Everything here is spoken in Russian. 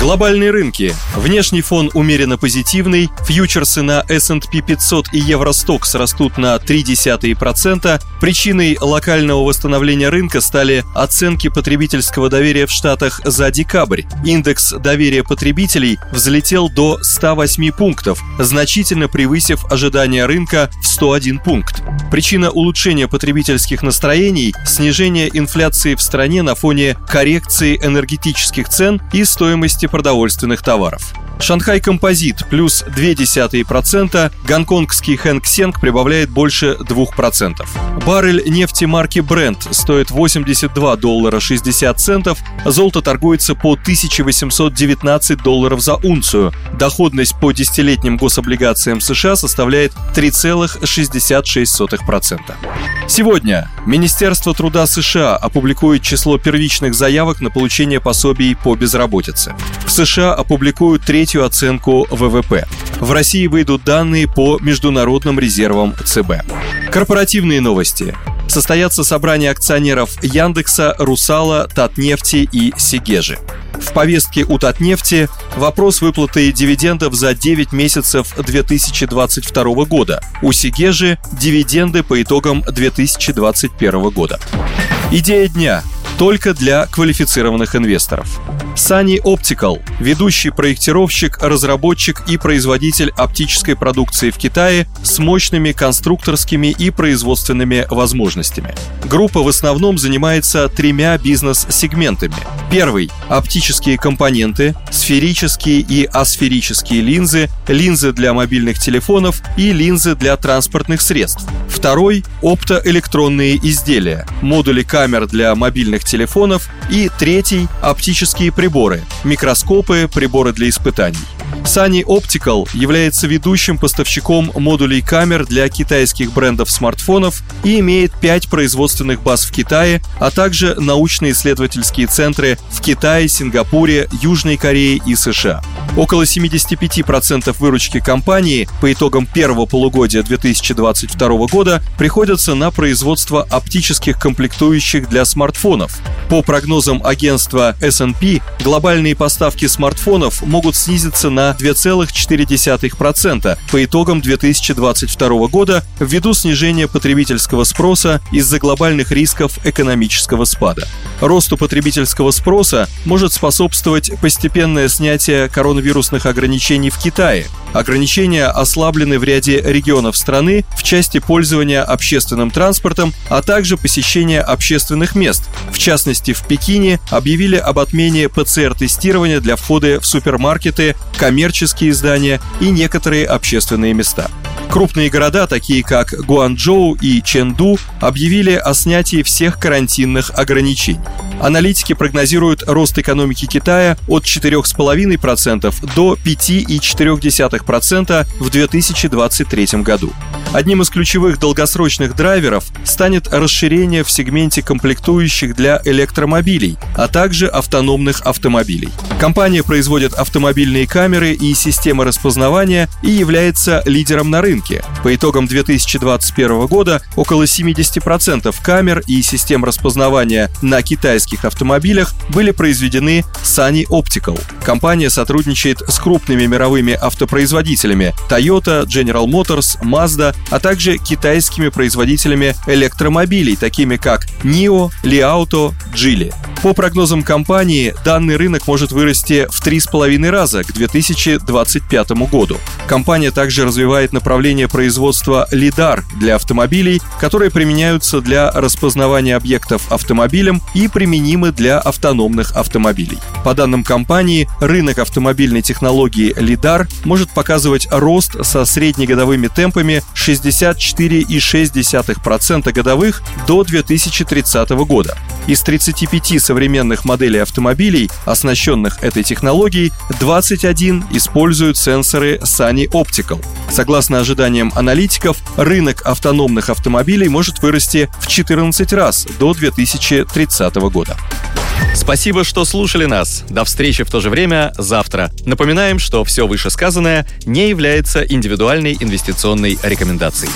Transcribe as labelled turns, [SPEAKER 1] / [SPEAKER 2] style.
[SPEAKER 1] Глобальные рынки. Внешний фон умеренно позитивный. Фьючерсы на S&P 500 и Евростокс растут на 0,3%. Причиной локального восстановления рынка стали оценки потребительского доверия в Штатах за декабрь. Индекс доверия потребителей взлетел до 108 пунктов, значительно превысив ожидания рынка в 101 пункт. Причина улучшения потребительских настроений – снижение инфляции в стране на фоне коррекции энергетических цен и стоимости продовольственных товаров. Шанхай Композит плюс 0,2%, гонконгский Хэнк Сенг прибавляет больше 2%. Баррель нефти марки Brent стоит 82 доллара 60 центов, золото торгуется по 1819 долларов за унцию. Доходность по десятилетним гособлигациям США составляет 3,66%. Сегодня Министерство труда США опубликует число первичных заявок на получение пособий по безработице. В США опубликуют третью оценку ВВП. В России выйдут данные по международным резервам ЦБ. Корпоративные новости. Состоятся собрания акционеров Яндекса, Русала, Татнефти и Сигежи. В повестке у Татнефти вопрос выплаты дивидендов за 9 месяцев 2022 года. У Сигежи дивиденды по итогам 2021 года. Идея дня только для квалифицированных инвесторов. Sunny Optical – ведущий проектировщик, разработчик и производитель оптической продукции в Китае с мощными конструкторскими и производственными возможностями. Группа в основном занимается тремя бизнес-сегментами. Первый – оптические компоненты, сферические и асферические линзы, линзы для мобильных телефонов и линзы для транспортных средств. Второй – оптоэлектронные изделия, модули камер для мобильных телефонов. И третий – оптические приборы, микроскопы, приборы для испытаний. Sunny Optical является ведущим поставщиком модулей камер для китайских брендов смартфонов и имеет 5 производственных баз в Китае, а также научно-исследовательские центры в Китае, Сингапуре, Южной Корее и США. Около 75% выручки компании по итогам первого полугодия 2022 года приходятся на производство оптических комплектующих для смартфонов. По прогнозам агентства S&P, глобальные поставки смартфонов могут снизиться на 2,4% по итогам 2022 года ввиду снижения потребительского спроса из-за глобальных рисков экономического спада. Росту потребительского спроса может способствовать постепенное снятие коронавирусных ограничений в Китае. Ограничения ослаблены в ряде регионов страны в части пользования общественным транспортом, а также посещения общественных мест. В частности, в Пекине объявили об отмене ПЦР-тестирования для входа в супермаркеты, коммерческие здания и некоторые общественные места. Крупные города, такие как Гуанчжоу и Чэнду, объявили о снятии всех карантинных ограничений. Аналитики прогнозируют рост экономики Китая от 4,5% до 5,4% в 2023 году. Одним из ключевых долгосрочных драйверов станет расширение в сегменте комплектующих для электромобилей, а также автономных автомобилей. Компания производит автомобильные камеры и системы распознавания и является лидером на рынке. По итогам 2021 года около 70% камер и систем распознавания на китайских автомобилях были произведены Sunny Optical. Компания сотрудничает с крупными мировыми автопроизводителями Toyota, General Motors, Mazda, а также китайскими производителями электромобилей, такими как NIO, Li Auto, Geely. По прогнозам компании, данный рынок может вырасти в 3,5 раза к 2025 году. Компания также развивает направление производства лидар для автомобилей, которые применяются для распознавания объектов автомобилем и применимы для автономных автомобилей. По данным компании, рынок автомобильной технологии лидар может показывать рост со среднегодовыми темпами 64,6% годовых до 2030 года. Из 35 современных моделей автомобилей, оснащенных этой технологией, 21 используют сенсоры Sunny Optical. Согласно ожиданиям аналитиков, рынок автономных автомобилей может вырасти в 14 раз до 2030 года.
[SPEAKER 2] Спасибо, что слушали нас. До встречи в то же время завтра. Напоминаем, что все вышесказанное не является индивидуальной инвестиционной рекомендацией.